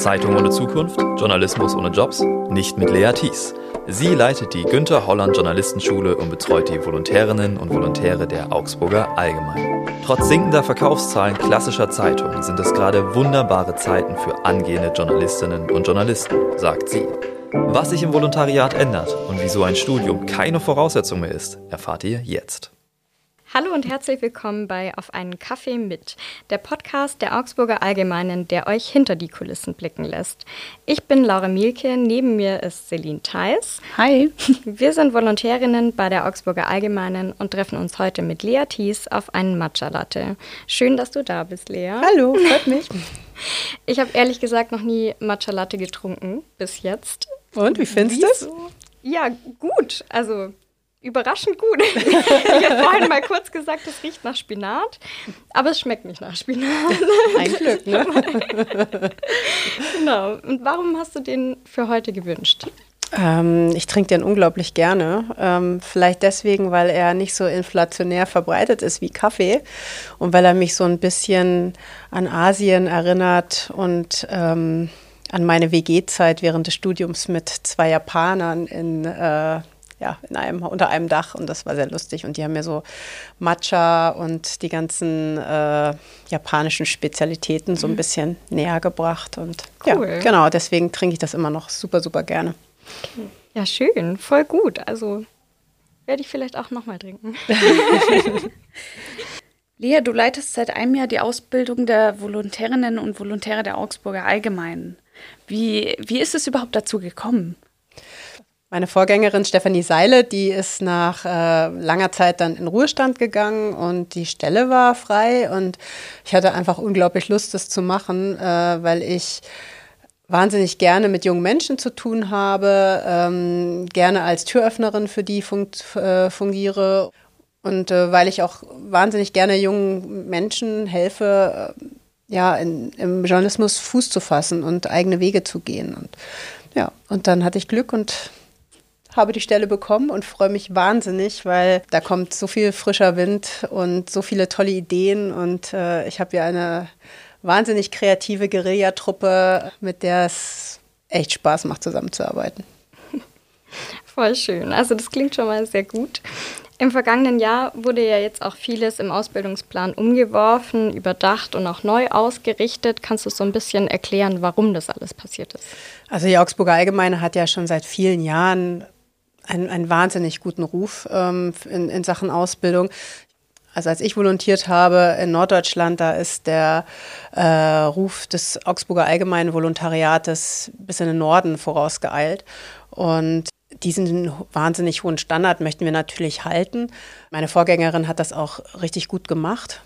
Zeitung ohne Zukunft, Journalismus ohne Jobs, nicht mit Lea Thies. Sie leitet die Günter Holland Journalistenschule und betreut die Volontärinnen und Volontäre der Augsburger Allgemein. Trotz sinkender Verkaufszahlen klassischer Zeitungen sind es gerade wunderbare Zeiten für angehende Journalistinnen und Journalisten, sagt sie. Was sich im Volontariat ändert und wieso ein Studium keine Voraussetzung mehr ist, erfahrt ihr jetzt. Hallo und herzlich willkommen bei Auf einen Kaffee mit, der Podcast der Augsburger Allgemeinen, der euch hinter die Kulissen blicken lässt. Ich bin Laura Mielke, neben mir ist Celine Theis. Hi. Wir sind Volontärinnen bei der Augsburger Allgemeinen und treffen uns heute mit Lea Thies auf einen Matcha-Latte. Schön, dass du da bist, Lea. Hallo, freut mich. Ich habe ehrlich gesagt noch nie Matcha-Latte getrunken, bis jetzt. Und, wie findest du es? Ja, gut. Also überraschend gut. ich habe vorhin mal kurz gesagt, es riecht nach Spinat, aber es schmeckt nicht nach Spinat. Ein Glück, ne? genau. Und warum hast du den für heute gewünscht? Ähm, ich trinke den unglaublich gerne. Ähm, vielleicht deswegen, weil er nicht so inflationär verbreitet ist wie Kaffee und weil er mich so ein bisschen an Asien erinnert und ähm, an meine WG-Zeit während des Studiums mit zwei Japanern in äh, ja, in einem, unter einem Dach und das war sehr lustig. Und die haben mir so Matcha und die ganzen äh, japanischen Spezialitäten so ein mhm. bisschen näher gebracht. Und cool. ja, genau, deswegen trinke ich das immer noch super, super gerne. Okay. Ja, schön, voll gut. Also werde ich vielleicht auch nochmal trinken. Lea, du leitest seit einem Jahr die Ausbildung der Volontärinnen und Volontäre der Augsburger Allgemeinen. Wie, wie ist es überhaupt dazu gekommen? Meine Vorgängerin Stefanie Seile, die ist nach äh, langer Zeit dann in Ruhestand gegangen und die Stelle war frei und ich hatte einfach unglaublich Lust, das zu machen, äh, weil ich wahnsinnig gerne mit jungen Menschen zu tun habe, ähm, gerne als Türöffnerin für die fun äh, fungiere und äh, weil ich auch wahnsinnig gerne jungen Menschen helfe, äh, ja, in, im Journalismus Fuß zu fassen und eigene Wege zu gehen. Und ja, und dann hatte ich Glück und habe die Stelle bekommen und freue mich wahnsinnig, weil da kommt so viel frischer Wind und so viele tolle Ideen und äh, ich habe ja eine wahnsinnig kreative Guerillatruppe, mit der es echt Spaß macht, zusammenzuarbeiten. Voll schön. Also das klingt schon mal sehr gut. Im vergangenen Jahr wurde ja jetzt auch vieles im Ausbildungsplan umgeworfen, überdacht und auch neu ausgerichtet. Kannst du so ein bisschen erklären, warum das alles passiert ist? Also die Augsburger Allgemeine hat ja schon seit vielen Jahren einen, einen wahnsinnig guten Ruf ähm, in, in Sachen Ausbildung. Also als ich volontiert habe in Norddeutschland, da ist der äh, Ruf des Augsburger Allgemeinen Volontariates bis in den Norden vorausgeeilt. Und diesen wahnsinnig hohen Standard möchten wir natürlich halten. Meine Vorgängerin hat das auch richtig gut gemacht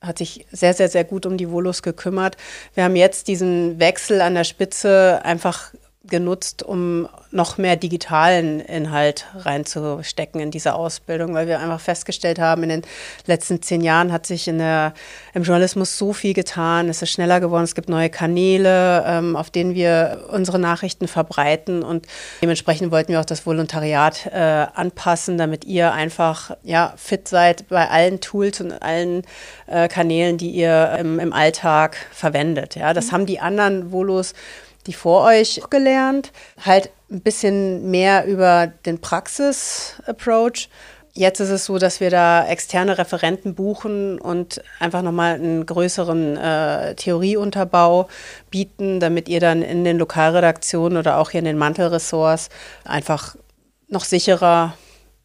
hat sich sehr, sehr, sehr gut um die Volos gekümmert. Wir haben jetzt diesen Wechsel an der Spitze einfach genutzt, um noch mehr digitalen Inhalt reinzustecken in diese Ausbildung, weil wir einfach festgestellt haben, in den letzten zehn Jahren hat sich in der, im Journalismus so viel getan, es ist schneller geworden, es gibt neue Kanäle, ähm, auf denen wir unsere Nachrichten verbreiten und dementsprechend wollten wir auch das Volontariat äh, anpassen, damit ihr einfach ja, fit seid bei allen Tools und allen äh, Kanälen, die ihr im, im Alltag verwendet. Ja, das mhm. haben die anderen Volos die vor euch gelernt, halt ein bisschen mehr über den Praxis-Approach. Jetzt ist es so, dass wir da externe Referenten buchen und einfach nochmal einen größeren äh, Theorieunterbau bieten, damit ihr dann in den Lokalredaktionen oder auch hier in den Mantelressorts einfach noch sicherer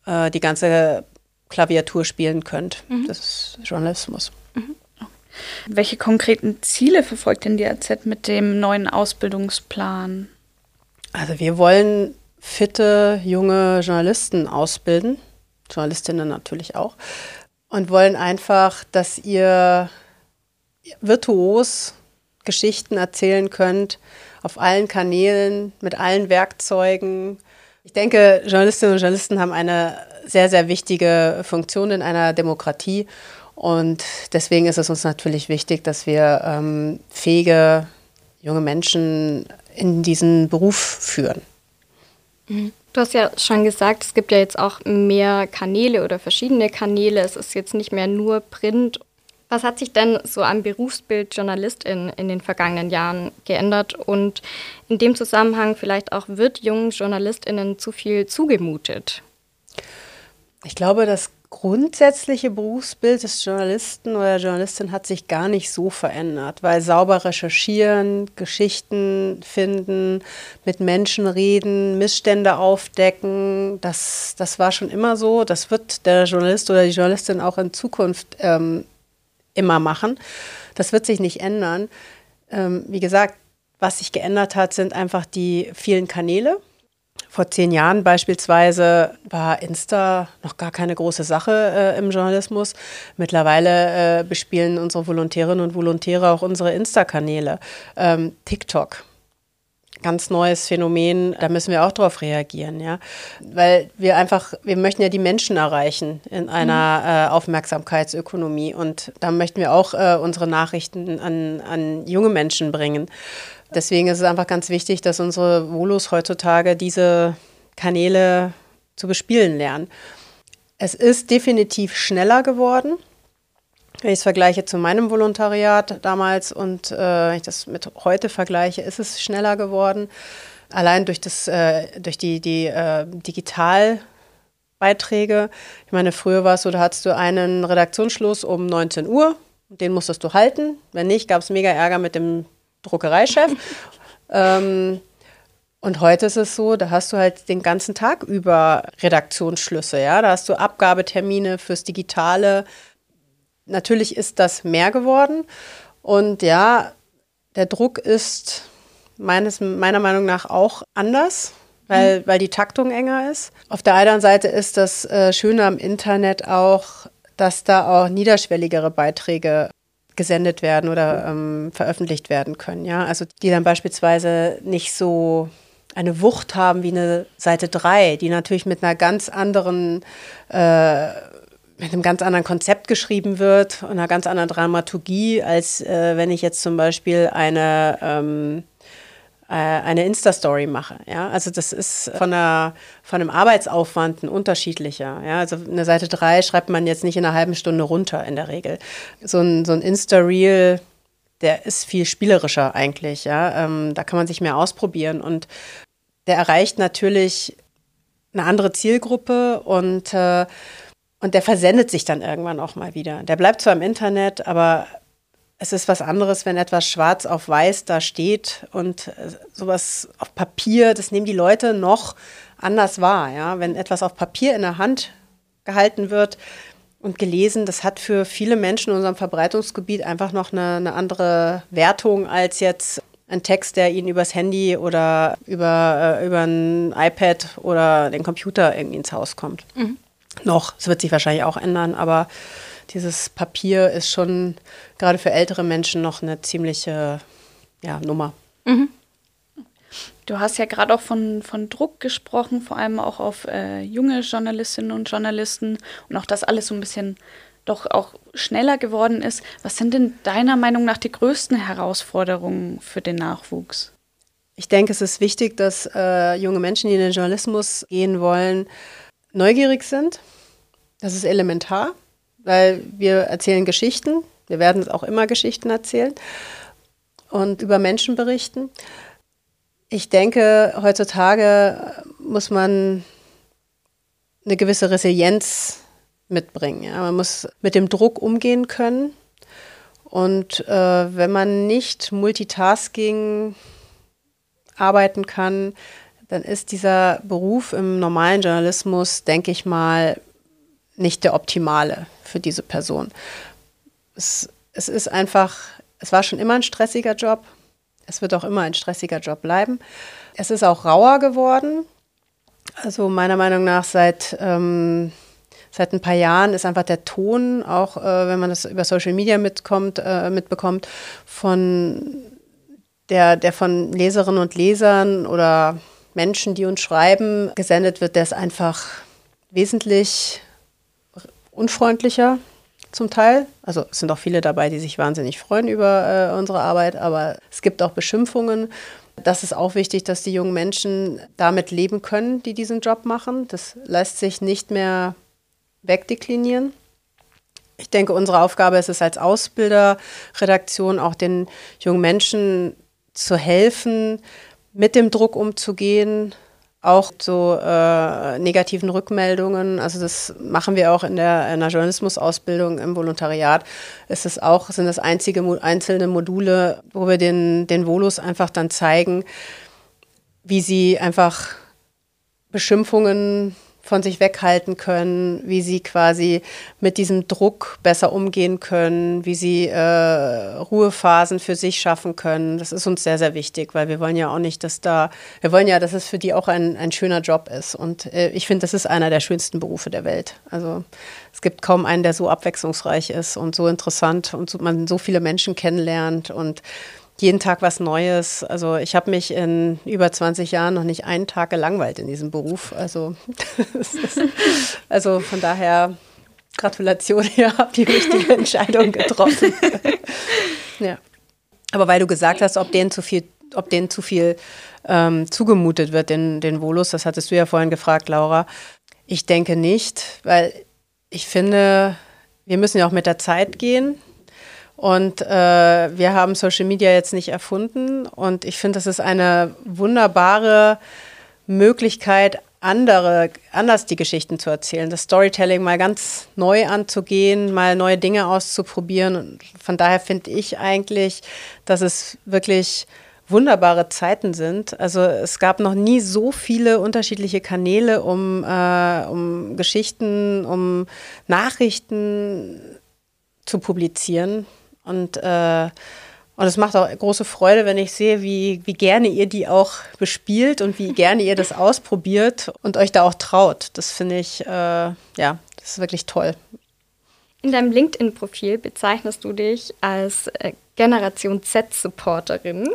äh, die ganze Klaviatur spielen könnt. Mhm. Das ist Journalismus. Welche konkreten Ziele verfolgt denn die AZ mit dem neuen Ausbildungsplan? Also wir wollen fitte junge Journalisten ausbilden, Journalistinnen natürlich auch, und wollen einfach, dass ihr virtuos Geschichten erzählen könnt auf allen Kanälen, mit allen Werkzeugen. Ich denke, Journalistinnen und Journalisten haben eine sehr, sehr wichtige Funktion in einer Demokratie und deswegen ist es uns natürlich wichtig, dass wir ähm, fähige junge Menschen in diesen Beruf führen. Mhm. Du hast ja schon gesagt, es gibt ja jetzt auch mehr Kanäle oder verschiedene Kanäle. Es ist jetzt nicht mehr nur Print. Was hat sich denn so am Berufsbild Journalistin in den vergangenen Jahren geändert und in dem Zusammenhang vielleicht auch wird jungen Journalistinnen zu viel zugemutet? Ich glaube, das grundsätzliche Berufsbild des Journalisten oder Journalistin hat sich gar nicht so verändert, weil sauber recherchieren, Geschichten finden, mit Menschen reden, Missstände aufdecken, das, das war schon immer so. Das wird der Journalist oder die Journalistin auch in Zukunft ähm, immer machen. Das wird sich nicht ändern. Ähm, wie gesagt, was sich geändert hat, sind einfach die vielen Kanäle vor zehn Jahren beispielsweise war Insta noch gar keine große Sache äh, im Journalismus. Mittlerweile äh, bespielen unsere Volontärinnen und Volontäre auch unsere Insta-Kanäle. Ähm, TikTok ganz neues Phänomen, da müssen wir auch darauf reagieren, ja. Weil wir einfach, wir möchten ja die Menschen erreichen in einer mhm. äh, Aufmerksamkeitsökonomie und da möchten wir auch äh, unsere Nachrichten an, an junge Menschen bringen. Deswegen ist es einfach ganz wichtig, dass unsere Volos heutzutage diese Kanäle zu bespielen lernen. Es ist definitiv schneller geworden. Wenn ich es vergleiche zu meinem Volontariat damals und äh, wenn ich das mit heute vergleiche, ist es schneller geworden. Allein durch, das, äh, durch die, die äh, Digitalbeiträge. Ich meine, früher war es so, da hattest du einen Redaktionsschluss um 19 Uhr, den musstest du halten. Wenn nicht, gab es mega Ärger mit dem Druckereichef. ähm, und heute ist es so, da hast du halt den ganzen Tag über Redaktionsschlüsse, ja. Da hast du Abgabetermine fürs Digitale. Natürlich ist das mehr geworden. Und ja, der Druck ist meines, meiner Meinung nach auch anders, weil, mhm. weil die Taktung enger ist. Auf der anderen Seite ist das äh, Schöne am Internet auch, dass da auch niederschwelligere Beiträge gesendet werden oder ähm, veröffentlicht werden können. Ja? Also die dann beispielsweise nicht so eine Wucht haben wie eine Seite 3, die natürlich mit einer ganz anderen, äh, mit einem ganz anderen Konzept geschrieben wird und einer ganz anderen Dramaturgie, als äh, wenn ich jetzt zum Beispiel eine ähm, äh, eine Insta-Story mache. Ja? Also das ist von, einer, von einem Arbeitsaufwand ein unterschiedlicher. Ja? Also eine Seite 3 schreibt man jetzt nicht in einer halben Stunde runter in der Regel. So ein, so ein Insta-Reel, der ist viel spielerischer eigentlich. Ja? Ähm, da kann man sich mehr ausprobieren und der erreicht natürlich eine andere Zielgruppe und, äh, und der versendet sich dann irgendwann auch mal wieder. Der bleibt zwar im Internet, aber es ist was anderes, wenn etwas schwarz auf weiß da steht und äh, sowas auf Papier, das nehmen die Leute noch anders wahr. Ja? Wenn etwas auf Papier in der Hand gehalten wird und gelesen, das hat für viele Menschen in unserem Verbreitungsgebiet einfach noch eine, eine andere Wertung als jetzt ein Text, der ihnen übers Handy oder über, äh, über ein iPad oder den Computer irgendwie ins Haus kommt. Mhm. Noch, es wird sich wahrscheinlich auch ändern, aber dieses Papier ist schon gerade für ältere Menschen noch eine ziemliche ja, Nummer. Mhm. Du hast ja gerade auch von, von Druck gesprochen, vor allem auch auf äh, junge Journalistinnen und Journalisten und auch, dass alles so ein bisschen doch auch schneller geworden ist. Was sind denn deiner Meinung nach die größten Herausforderungen für den Nachwuchs? Ich denke, es ist wichtig, dass äh, junge Menschen, die in den Journalismus gehen wollen, neugierig sind. Das ist elementar weil wir erzählen Geschichten. Wir werden auch immer Geschichten erzählen und über Menschen berichten. Ich denke, heutzutage muss man eine gewisse Resilienz mitbringen. Ja. Man muss mit dem Druck umgehen können. Und äh, wenn man nicht Multitasking arbeiten kann, dann ist dieser Beruf im normalen Journalismus, denke ich mal, nicht der optimale für diese Person. Es, es ist einfach, es war schon immer ein stressiger Job. Es wird auch immer ein stressiger Job bleiben. Es ist auch rauer geworden. Also meiner Meinung nach seit, ähm, seit ein paar Jahren ist einfach der Ton, auch äh, wenn man das über Social Media mitkommt, äh, mitbekommt, von der, der von Leserinnen und Lesern oder Menschen, die uns schreiben, gesendet wird, der ist einfach wesentlich unfreundlicher zum Teil. Also es sind auch viele dabei, die sich wahnsinnig freuen über äh, unsere Arbeit, aber es gibt auch Beschimpfungen. Das ist auch wichtig, dass die jungen Menschen damit leben können, die diesen Job machen. Das lässt sich nicht mehr wegdeklinieren. Ich denke, unsere Aufgabe ist es als Ausbilderredaktion auch den jungen Menschen zu helfen, mit dem Druck umzugehen, auch so äh, negativen Rückmeldungen. Also das machen wir auch in der, in der Journalismusausbildung im Volontariat. Ist es auch sind das einzige einzelne Module, wo wir den den Volus einfach dann zeigen, wie sie einfach Beschimpfungen von sich weghalten können, wie sie quasi mit diesem Druck besser umgehen können, wie sie äh, Ruhephasen für sich schaffen können. Das ist uns sehr, sehr wichtig, weil wir wollen ja auch nicht, dass da, wir wollen ja, dass es für die auch ein, ein schöner Job ist. Und äh, ich finde, das ist einer der schönsten Berufe der Welt. Also es gibt kaum einen, der so abwechslungsreich ist und so interessant und so, man so viele Menschen kennenlernt und jeden Tag was Neues. Also ich habe mich in über 20 Jahren noch nicht einen Tag gelangweilt in diesem Beruf. Also, also von daher Gratulation, ihr habt die richtige Entscheidung getroffen. ja. Aber weil du gesagt hast, ob denen zu viel, ob denen zu viel ähm, zugemutet wird, den, den Volus, das hattest du ja vorhin gefragt, Laura. Ich denke nicht, weil ich finde, wir müssen ja auch mit der Zeit gehen. Und äh, wir haben Social Media jetzt nicht erfunden. Und ich finde, das ist eine wunderbare Möglichkeit, andere, anders die Geschichten zu erzählen, das Storytelling mal ganz neu anzugehen, mal neue Dinge auszuprobieren. Und von daher finde ich eigentlich, dass es wirklich wunderbare Zeiten sind. Also es gab noch nie so viele unterschiedliche Kanäle, um, äh, um Geschichten, um Nachrichten zu publizieren. Und, äh, und es macht auch große Freude, wenn ich sehe, wie, wie gerne ihr die auch bespielt und wie gerne ihr das ausprobiert und euch da auch traut. Das finde ich, äh, ja, das ist wirklich toll. In deinem LinkedIn-Profil bezeichnest du dich als äh, Generation Z-Supporterin.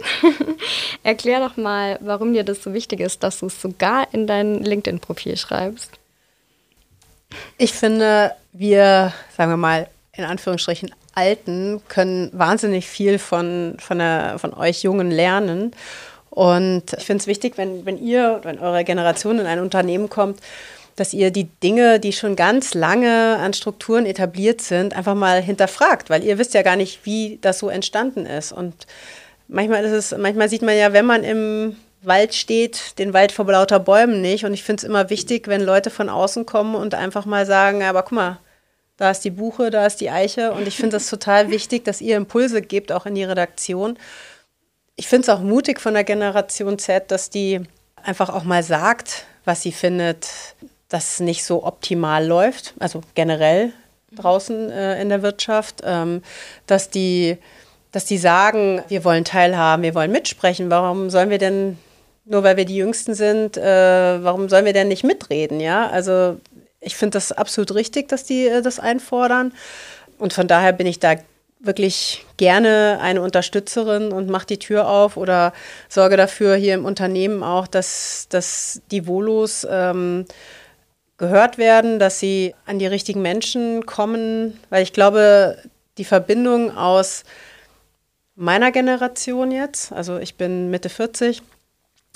Erklär doch mal, warum dir das so wichtig ist, dass du es sogar in dein LinkedIn-Profil schreibst. Ich finde, wir, sagen wir mal, in Anführungsstrichen Alten können wahnsinnig viel von, von, der, von euch Jungen lernen. Und ich finde es wichtig, wenn, wenn ihr, wenn eure Generation in ein Unternehmen kommt, dass ihr die Dinge, die schon ganz lange an Strukturen etabliert sind, einfach mal hinterfragt, weil ihr wisst ja gar nicht, wie das so entstanden ist. Und manchmal ist es, manchmal sieht man ja, wenn man im Wald steht, den Wald vor lauter Bäumen nicht. Und ich finde es immer wichtig, wenn Leute von außen kommen und einfach mal sagen, aber guck mal, da ist die Buche, da ist die Eiche. Und ich finde es total wichtig, dass ihr Impulse gebt, auch in die Redaktion. Ich finde es auch mutig von der Generation Z, dass die einfach auch mal sagt, was sie findet, dass nicht so optimal läuft, also generell draußen äh, in der Wirtschaft, ähm, dass die dass die sagen, wir wollen teilhaben, wir wollen mitsprechen. Warum sollen wir denn, nur weil wir die Jüngsten sind, äh, warum sollen wir denn nicht mitreden? Ja, also ich finde das absolut richtig, dass die äh, das einfordern. Und von daher bin ich da wirklich gerne eine Unterstützerin und mache die Tür auf oder sorge dafür hier im Unternehmen auch, dass, dass die Volos ähm, gehört werden, dass sie an die richtigen Menschen kommen, weil ich glaube, die Verbindung aus meiner Generation jetzt, also ich bin Mitte 40,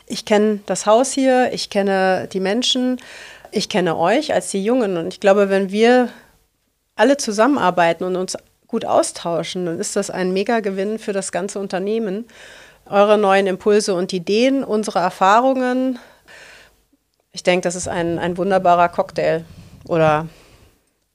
ich kenne das Haus hier, ich kenne die Menschen, ich kenne euch als die Jungen und ich glaube, wenn wir alle zusammenarbeiten und uns gut austauschen, dann ist das ein Mega-Gewinn für das ganze Unternehmen. Eure neuen Impulse und Ideen, unsere Erfahrungen. Ich denke, das ist ein, ein wunderbarer Cocktail oder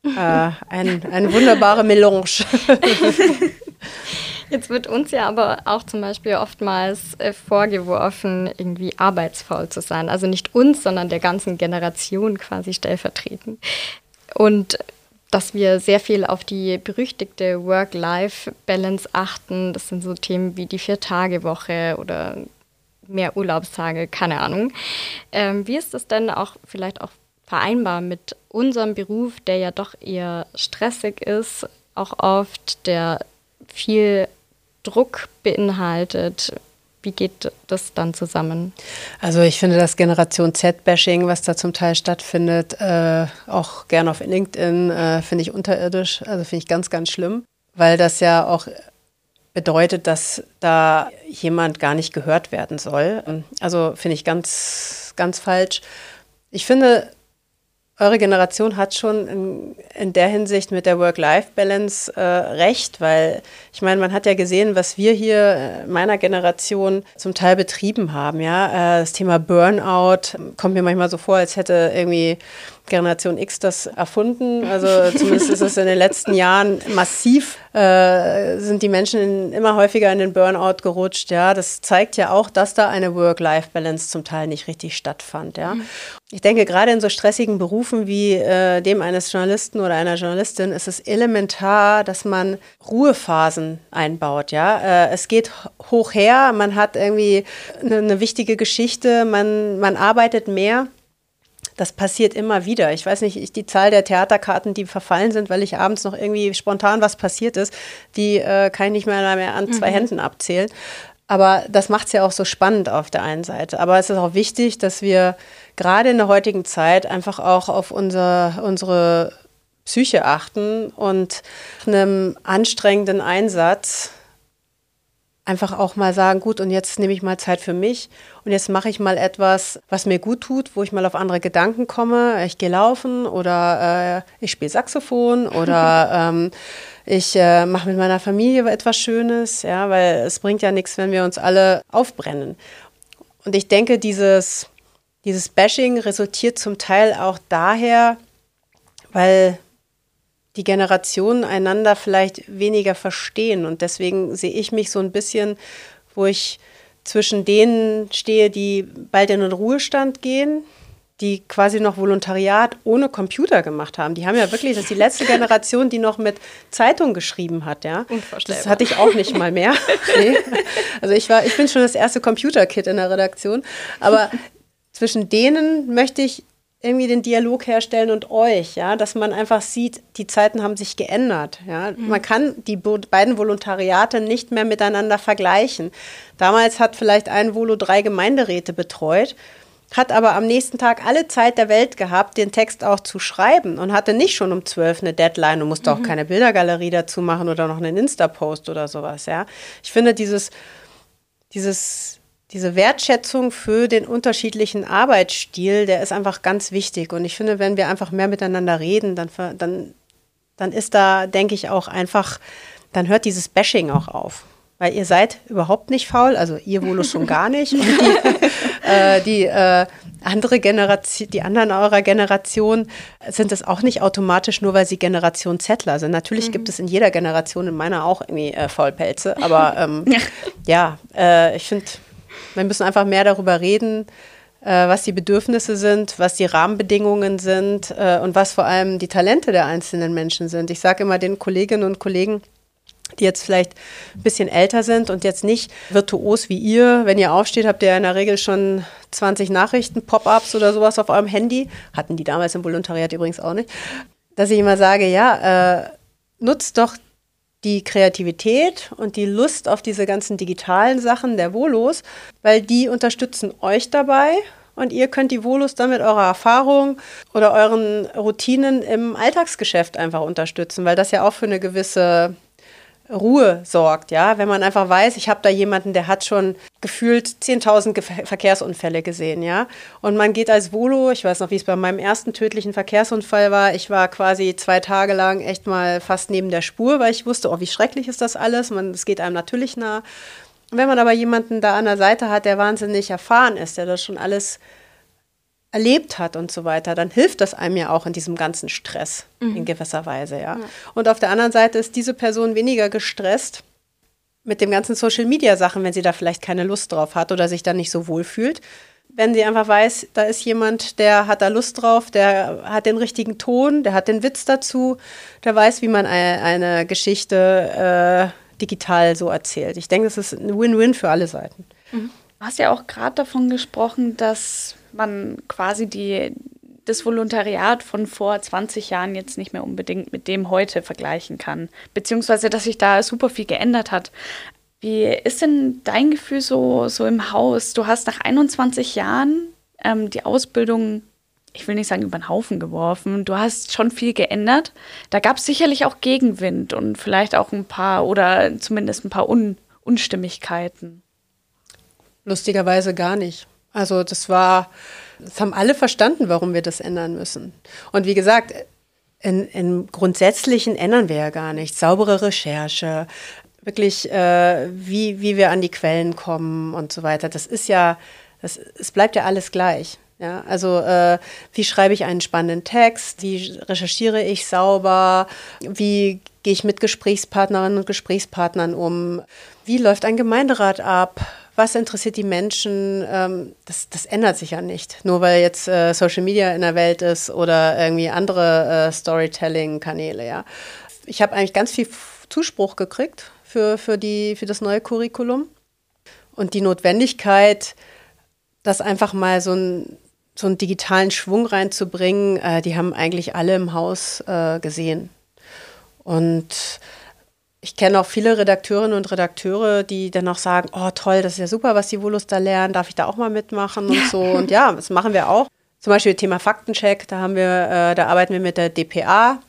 äh, ein, eine wunderbare Melange. Jetzt wird uns ja aber auch zum Beispiel oftmals äh, vorgeworfen, irgendwie arbeitsfaul zu sein. Also nicht uns, sondern der ganzen Generation quasi stellvertretend. Und dass wir sehr viel auf die berüchtigte Work-Life-Balance achten. Das sind so Themen wie die Vier-Tage-Woche oder mehr Urlaubstage, keine Ahnung. Ähm, wie ist das denn auch vielleicht auch vereinbar mit unserem Beruf, der ja doch eher stressig ist, auch oft, der viel Druck beinhaltet. Wie geht das dann zusammen? Also ich finde das Generation Z-Bashing, was da zum Teil stattfindet, äh, auch gerne auf LinkedIn, äh, finde ich unterirdisch. Also finde ich ganz, ganz schlimm, weil das ja auch bedeutet, dass da jemand gar nicht gehört werden soll. Also finde ich ganz, ganz falsch. Ich finde, eure Generation hat schon in, in der Hinsicht mit der Work-Life-Balance äh, recht, weil ich meine, man hat ja gesehen, was wir hier in meiner Generation zum Teil betrieben haben. Ja, äh, das Thema Burnout kommt mir manchmal so vor, als hätte irgendwie Generation X das erfunden. Also zumindest ist es in den letzten Jahren massiv, äh, sind die Menschen in, immer häufiger in den Burnout gerutscht. Ja, das zeigt ja auch, dass da eine Work-Life-Balance zum Teil nicht richtig stattfand. Ja, ich denke gerade in so stressigen Berufen wie äh, dem eines Journalisten oder einer Journalistin ist es elementar, dass man Ruhephasen einbaut. Ja, äh, es geht hoch her, man hat irgendwie eine, eine wichtige Geschichte, man man arbeitet mehr das passiert immer wieder. Ich weiß nicht, ich, die Zahl der Theaterkarten, die verfallen sind, weil ich abends noch irgendwie spontan was passiert ist, die äh, kann ich nicht mehr, mehr an zwei mhm. Händen abzählen. Aber das macht es ja auch so spannend auf der einen Seite. Aber es ist auch wichtig, dass wir gerade in der heutigen Zeit einfach auch auf unser, unsere Psyche achten und einem anstrengenden Einsatz einfach auch mal sagen, gut, und jetzt nehme ich mal Zeit für mich und jetzt mache ich mal etwas, was mir gut tut, wo ich mal auf andere Gedanken komme. Ich gehe laufen oder äh, ich spiele Saxophon oder ähm, ich äh, mache mit meiner Familie etwas Schönes, ja, weil es bringt ja nichts, wenn wir uns alle aufbrennen. Und ich denke, dieses, dieses Bashing resultiert zum Teil auch daher, weil die Generationen einander vielleicht weniger verstehen. Und deswegen sehe ich mich so ein bisschen, wo ich zwischen denen stehe, die bald in den Ruhestand gehen, die quasi noch Volontariat ohne Computer gemacht haben. Die haben ja wirklich, das ist die letzte Generation, die noch mit Zeitung geschrieben hat, ja. Das hatte ich auch nicht mal mehr. Nee. Also ich war, ich bin schon das erste Computerkit in der Redaktion. Aber zwischen denen möchte ich irgendwie den Dialog herstellen und euch, ja, dass man einfach sieht, die Zeiten haben sich geändert, ja. Mhm. Man kann die beiden Volontariate nicht mehr miteinander vergleichen. Damals hat vielleicht ein Volo drei Gemeinderäte betreut, hat aber am nächsten Tag alle Zeit der Welt gehabt, den Text auch zu schreiben und hatte nicht schon um zwölf eine Deadline und musste mhm. auch keine Bildergalerie dazu machen oder noch einen Insta-Post oder sowas, ja. Ich finde dieses, dieses diese Wertschätzung für den unterschiedlichen Arbeitsstil, der ist einfach ganz wichtig. Und ich finde, wenn wir einfach mehr miteinander reden, dann, dann, dann ist da, denke ich, auch einfach, dann hört dieses Bashing auch auf. Weil ihr seid überhaupt nicht faul, also ihr wohl schon gar nicht. Und die, äh, die äh, andere Generation, die anderen eurer Generation sind es auch nicht automatisch, nur weil sie Generation Zettler sind. Natürlich mhm. gibt es in jeder Generation, in meiner auch irgendwie äh, Faulpelze, aber ähm, ja, äh, ich finde, wir müssen einfach mehr darüber reden, äh, was die Bedürfnisse sind, was die Rahmenbedingungen sind äh, und was vor allem die Talente der einzelnen Menschen sind. Ich sage immer den Kolleginnen und Kollegen, die jetzt vielleicht ein bisschen älter sind und jetzt nicht virtuos wie ihr. Wenn ihr aufsteht, habt ihr in der Regel schon 20 Nachrichten, Pop-ups oder sowas auf eurem Handy. Hatten die damals im Volontariat übrigens auch nicht. Dass ich immer sage, ja, äh, nutzt doch die Kreativität und die Lust auf diese ganzen digitalen Sachen der Volos, weil die unterstützen euch dabei und ihr könnt die Volos dann mit eurer Erfahrung oder euren Routinen im Alltagsgeschäft einfach unterstützen, weil das ja auch für eine gewisse Ruhe sorgt, ja, wenn man einfach weiß, ich habe da jemanden, der hat schon gefühlt 10.000 Verkehrsunfälle gesehen, ja, und man geht als Volo, ich weiß noch, wie es bei meinem ersten tödlichen Verkehrsunfall war, ich war quasi zwei Tage lang echt mal fast neben der Spur, weil ich wusste, oh, wie schrecklich ist das alles, es geht einem natürlich nah. wenn man aber jemanden da an der Seite hat, der wahnsinnig erfahren ist, der das schon alles erlebt hat und so weiter, dann hilft das einem ja auch in diesem ganzen Stress mhm. in gewisser Weise, ja. ja. Und auf der anderen Seite ist diese Person weniger gestresst mit dem ganzen Social Media Sachen, wenn sie da vielleicht keine Lust drauf hat oder sich da nicht so wohl fühlt. Wenn sie einfach weiß, da ist jemand, der hat da Lust drauf, der hat den richtigen Ton, der hat den Witz dazu, der weiß, wie man eine, eine Geschichte äh, digital so erzählt. Ich denke, das ist ein Win-Win für alle Seiten. Mhm. Du hast ja auch gerade davon gesprochen, dass man quasi die, das Volontariat von vor 20 Jahren jetzt nicht mehr unbedingt mit dem heute vergleichen kann. Beziehungsweise, dass sich da super viel geändert hat. Wie ist denn dein Gefühl so, so im Haus? Du hast nach 21 Jahren ähm, die Ausbildung, ich will nicht sagen über den Haufen geworfen, du hast schon viel geändert. Da gab es sicherlich auch Gegenwind und vielleicht auch ein paar oder zumindest ein paar Un Unstimmigkeiten. Lustigerweise gar nicht. Also das war das haben alle verstanden, warum wir das ändern müssen. Und wie gesagt, in, in Grundsätzlichen ändern wir ja gar nichts. Saubere Recherche, wirklich, äh, wie, wie wir an die Quellen kommen und so weiter. Das ist ja, das, es bleibt ja alles gleich. Ja, also äh, wie schreibe ich einen spannenden Text, wie recherchiere ich sauber, wie gehe ich mit Gesprächspartnerinnen und Gesprächspartnern um, wie läuft ein Gemeinderat ab, was interessiert die Menschen, ähm, das, das ändert sich ja nicht. Nur weil jetzt äh, Social Media in der Welt ist oder irgendwie andere äh, Storytelling-Kanäle, ja. Ich habe eigentlich ganz viel Zuspruch gekriegt für, für, die, für das neue Curriculum. Und die Notwendigkeit, das einfach mal so, ein, so einen digitalen Schwung reinzubringen, äh, die haben eigentlich alle im Haus äh, gesehen. Und ich kenne auch viele Redakteurinnen und Redakteure, die dann auch sagen, oh toll, das ist ja super, was die Volus da lernen, darf ich da auch mal mitmachen und so. Und ja, das machen wir auch. Zum Beispiel Thema Faktencheck, da haben wir, äh, da arbeiten wir mit der DPA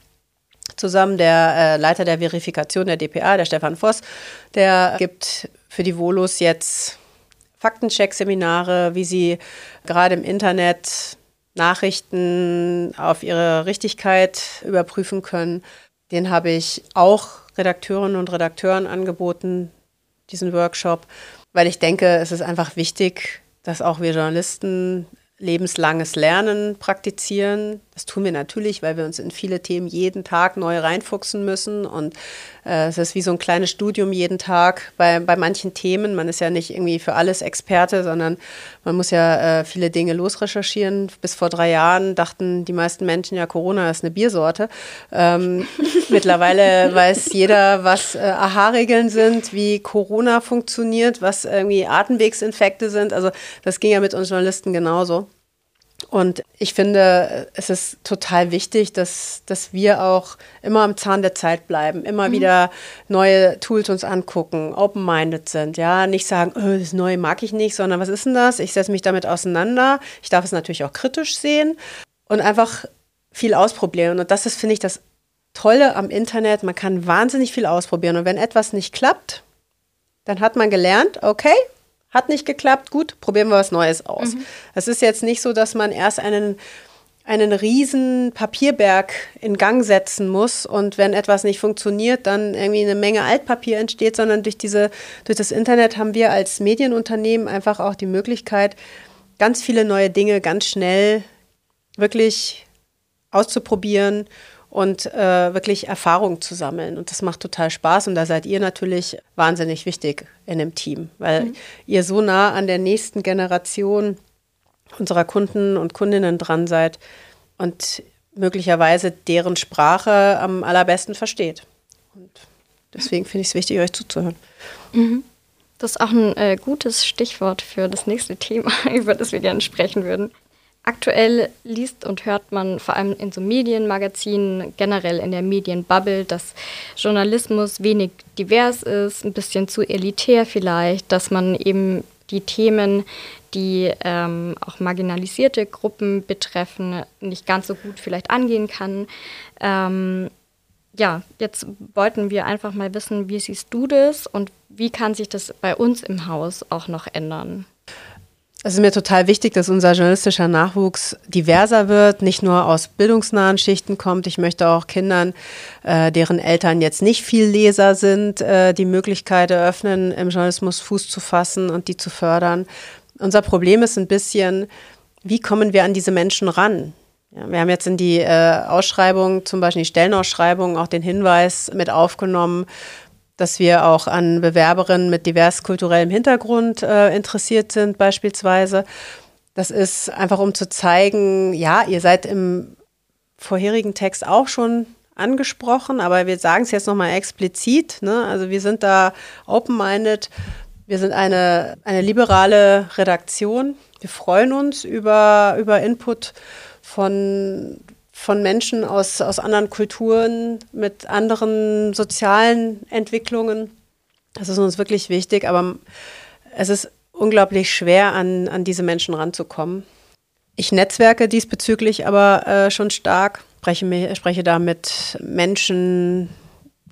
zusammen, der äh, Leiter der Verifikation der DPA, der Stefan Voss, der gibt für die Volus jetzt Faktencheck-Seminare, wie sie gerade im Internet Nachrichten auf ihre Richtigkeit überprüfen können. Den habe ich auch Redakteurinnen und Redakteuren angeboten, diesen Workshop, weil ich denke, es ist einfach wichtig, dass auch wir Journalisten lebenslanges Lernen praktizieren. Das tun wir natürlich, weil wir uns in viele Themen jeden Tag neu reinfuchsen müssen. Und äh, es ist wie so ein kleines Studium jeden Tag bei, bei manchen Themen. Man ist ja nicht irgendwie für alles Experte, sondern man muss ja äh, viele Dinge losrecherchieren. Bis vor drei Jahren dachten die meisten Menschen ja, Corona ist eine Biersorte. Ähm, mittlerweile weiß jeder, was äh, AHA-Regeln sind, wie Corona funktioniert, was irgendwie Atemwegsinfekte sind. Also das ging ja mit uns Journalisten genauso. Und ich finde, es ist total wichtig, dass, dass wir auch immer am Zahn der Zeit bleiben, immer mhm. wieder neue Tools uns angucken, open-minded sind, ja, nicht sagen, oh, das Neue mag ich nicht, sondern was ist denn das? Ich setze mich damit auseinander. Ich darf es natürlich auch kritisch sehen und einfach viel ausprobieren. Und das ist, finde ich, das Tolle am Internet. Man kann wahnsinnig viel ausprobieren. Und wenn etwas nicht klappt, dann hat man gelernt, okay, hat nicht geklappt, gut, probieren wir was Neues aus. Mhm. Es ist jetzt nicht so, dass man erst einen, einen riesen Papierberg in Gang setzen muss und wenn etwas nicht funktioniert, dann irgendwie eine Menge Altpapier entsteht, sondern durch diese, durch das Internet haben wir als Medienunternehmen einfach auch die Möglichkeit, ganz viele neue Dinge ganz schnell wirklich auszuprobieren und äh, wirklich Erfahrung zu sammeln. Und das macht total Spaß. Und da seid ihr natürlich wahnsinnig wichtig in dem Team, weil mhm. ihr so nah an der nächsten Generation unserer Kunden und Kundinnen dran seid und möglicherweise deren Sprache am allerbesten versteht. Und deswegen finde ich es wichtig, euch zuzuhören. Mhm. Das ist auch ein äh, gutes Stichwort für das nächste Thema, über das wir gerne sprechen würden. Aktuell liest und hört man vor allem in so Medienmagazinen, generell in der Medienbubble, dass Journalismus wenig divers ist, ein bisschen zu elitär vielleicht, dass man eben die Themen, die ähm, auch marginalisierte Gruppen betreffen, nicht ganz so gut vielleicht angehen kann. Ähm, ja, jetzt wollten wir einfach mal wissen, wie siehst du das und wie kann sich das bei uns im Haus auch noch ändern? Es ist mir total wichtig, dass unser journalistischer Nachwuchs diverser wird, nicht nur aus bildungsnahen Schichten kommt. Ich möchte auch Kindern, äh, deren Eltern jetzt nicht viel Leser sind, äh, die Möglichkeit eröffnen, im Journalismus Fuß zu fassen und die zu fördern. Unser Problem ist ein bisschen, wie kommen wir an diese Menschen ran? Ja, wir haben jetzt in die äh, Ausschreibung, zum Beispiel die Stellenausschreibung, auch den Hinweis mit aufgenommen, dass wir auch an Bewerberinnen mit divers kulturellem Hintergrund äh, interessiert sind, beispielsweise. Das ist einfach, um zu zeigen, ja, ihr seid im vorherigen Text auch schon angesprochen, aber wir sagen es jetzt nochmal explizit. Ne? Also wir sind da open-minded. Wir sind eine, eine liberale Redaktion. Wir freuen uns über, über Input von von Menschen aus, aus anderen Kulturen, mit anderen sozialen Entwicklungen. Das ist uns wirklich wichtig, aber es ist unglaublich schwer, an, an diese Menschen ranzukommen. Ich netzwerke diesbezüglich aber äh, schon stark, spreche, spreche da mit Menschen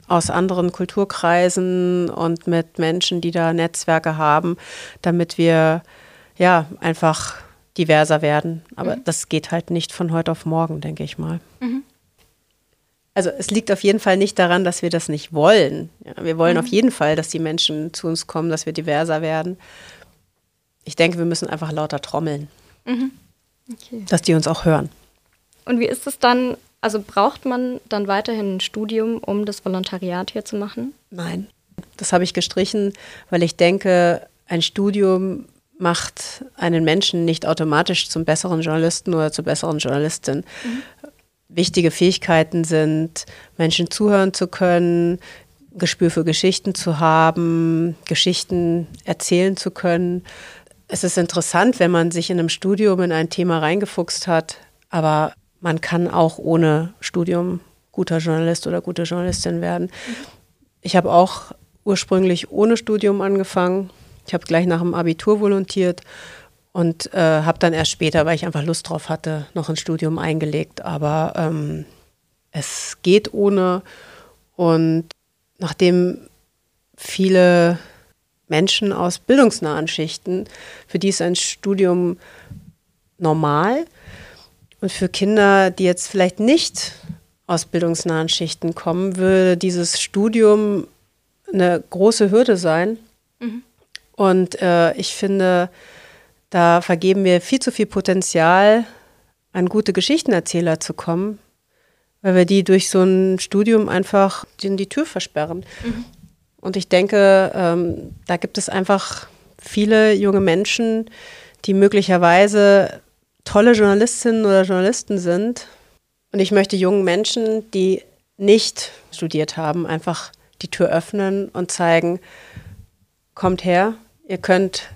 aus anderen Kulturkreisen und mit Menschen, die da Netzwerke haben, damit wir ja einfach diverser werden. Aber mhm. das geht halt nicht von heute auf morgen, denke ich mal. Mhm. Also es liegt auf jeden Fall nicht daran, dass wir das nicht wollen. Ja, wir wollen mhm. auf jeden Fall, dass die Menschen zu uns kommen, dass wir diverser werden. Ich denke, wir müssen einfach lauter trommeln, mhm. okay. dass die uns auch hören. Und wie ist es dann, also braucht man dann weiterhin ein Studium, um das Volontariat hier zu machen? Nein, das habe ich gestrichen, weil ich denke, ein Studium macht einen Menschen nicht automatisch zum besseren Journalisten oder zur besseren Journalistin. Mhm. Wichtige Fähigkeiten sind, Menschen zuhören zu können, Gespür für Geschichten zu haben, Geschichten erzählen zu können. Es ist interessant, wenn man sich in einem Studium in ein Thema reingefuchst hat, aber man kann auch ohne Studium guter Journalist oder gute Journalistin werden. Ich habe auch ursprünglich ohne Studium angefangen. Ich habe gleich nach dem Abitur volontiert und äh, habe dann erst später, weil ich einfach Lust drauf hatte, noch ein Studium eingelegt. Aber ähm, es geht ohne. Und nachdem viele Menschen aus bildungsnahen Schichten, für die ist ein Studium normal. Und für Kinder, die jetzt vielleicht nicht aus bildungsnahen Schichten kommen, würde dieses Studium eine große Hürde sein. Mhm. Und äh, ich finde, da vergeben wir viel zu viel Potenzial, an gute Geschichtenerzähler zu kommen, weil wir die durch so ein Studium einfach in die Tür versperren. Mhm. Und ich denke, ähm, da gibt es einfach viele junge Menschen, die möglicherweise tolle Journalistinnen oder Journalisten sind. Und ich möchte jungen Menschen, die nicht studiert haben, einfach die Tür öffnen und zeigen, kommt her, ihr könnt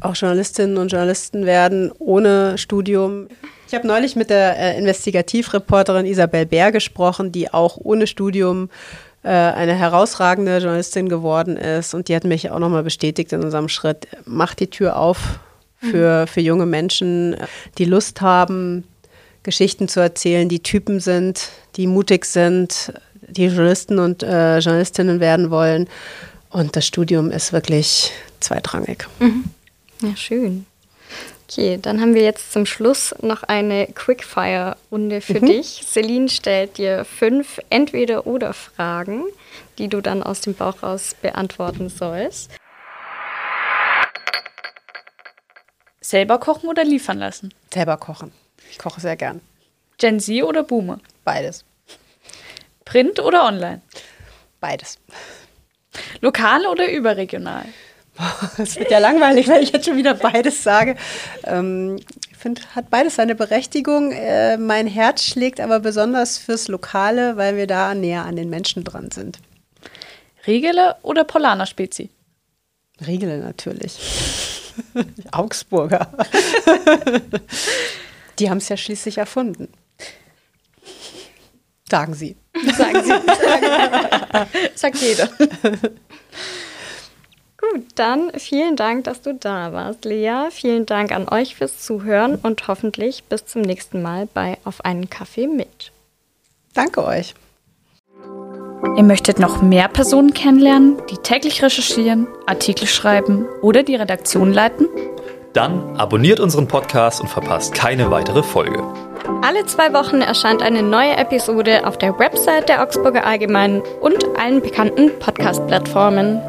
auch Journalistinnen und Journalisten werden ohne Studium. Ich habe neulich mit der äh, Investigativreporterin Isabel Bär gesprochen, die auch ohne Studium äh, eine herausragende Journalistin geworden ist. Und die hat mich auch nochmal bestätigt in unserem Schritt, macht die Tür auf für, mhm. für junge Menschen, die Lust haben, Geschichten zu erzählen, die Typen sind, die mutig sind, die Journalisten und äh, Journalistinnen werden wollen. Und das Studium ist wirklich zweitrangig. Mhm. Ja, schön. Okay, dann haben wir jetzt zum Schluss noch eine Quickfire-Runde für mhm. dich. Celine stellt dir fünf Entweder-Oder-Fragen, die du dann aus dem Bauch raus beantworten sollst. Selber kochen oder liefern lassen? Selber kochen. Ich koche sehr gern. Gen Z oder Boomer? Beides. Print oder online? Beides. Lokal oder überregional? Es wird ja langweilig, wenn ich jetzt schon wieder beides sage. Ähm, ich finde, hat beides seine Berechtigung. Äh, mein Herz schlägt aber besonders fürs Lokale, weil wir da näher an den Menschen dran sind. Riegele oder Polaner Spezi? Riegele natürlich. Augsburger. Die haben es ja schließlich erfunden. Sagen Sie. Sagen Sie. Sagt jeder. Gut, dann vielen Dank, dass du da warst, Lea. Vielen Dank an euch fürs Zuhören und hoffentlich bis zum nächsten Mal bei Auf einen Kaffee mit. Danke euch. Ihr möchtet noch mehr Personen kennenlernen, die täglich recherchieren, Artikel schreiben oder die Redaktion leiten? Dann abonniert unseren Podcast und verpasst keine weitere Folge. Alle zwei Wochen erscheint eine neue Episode auf der Website der Augsburger Allgemeinen und allen bekannten Podcast-Plattformen.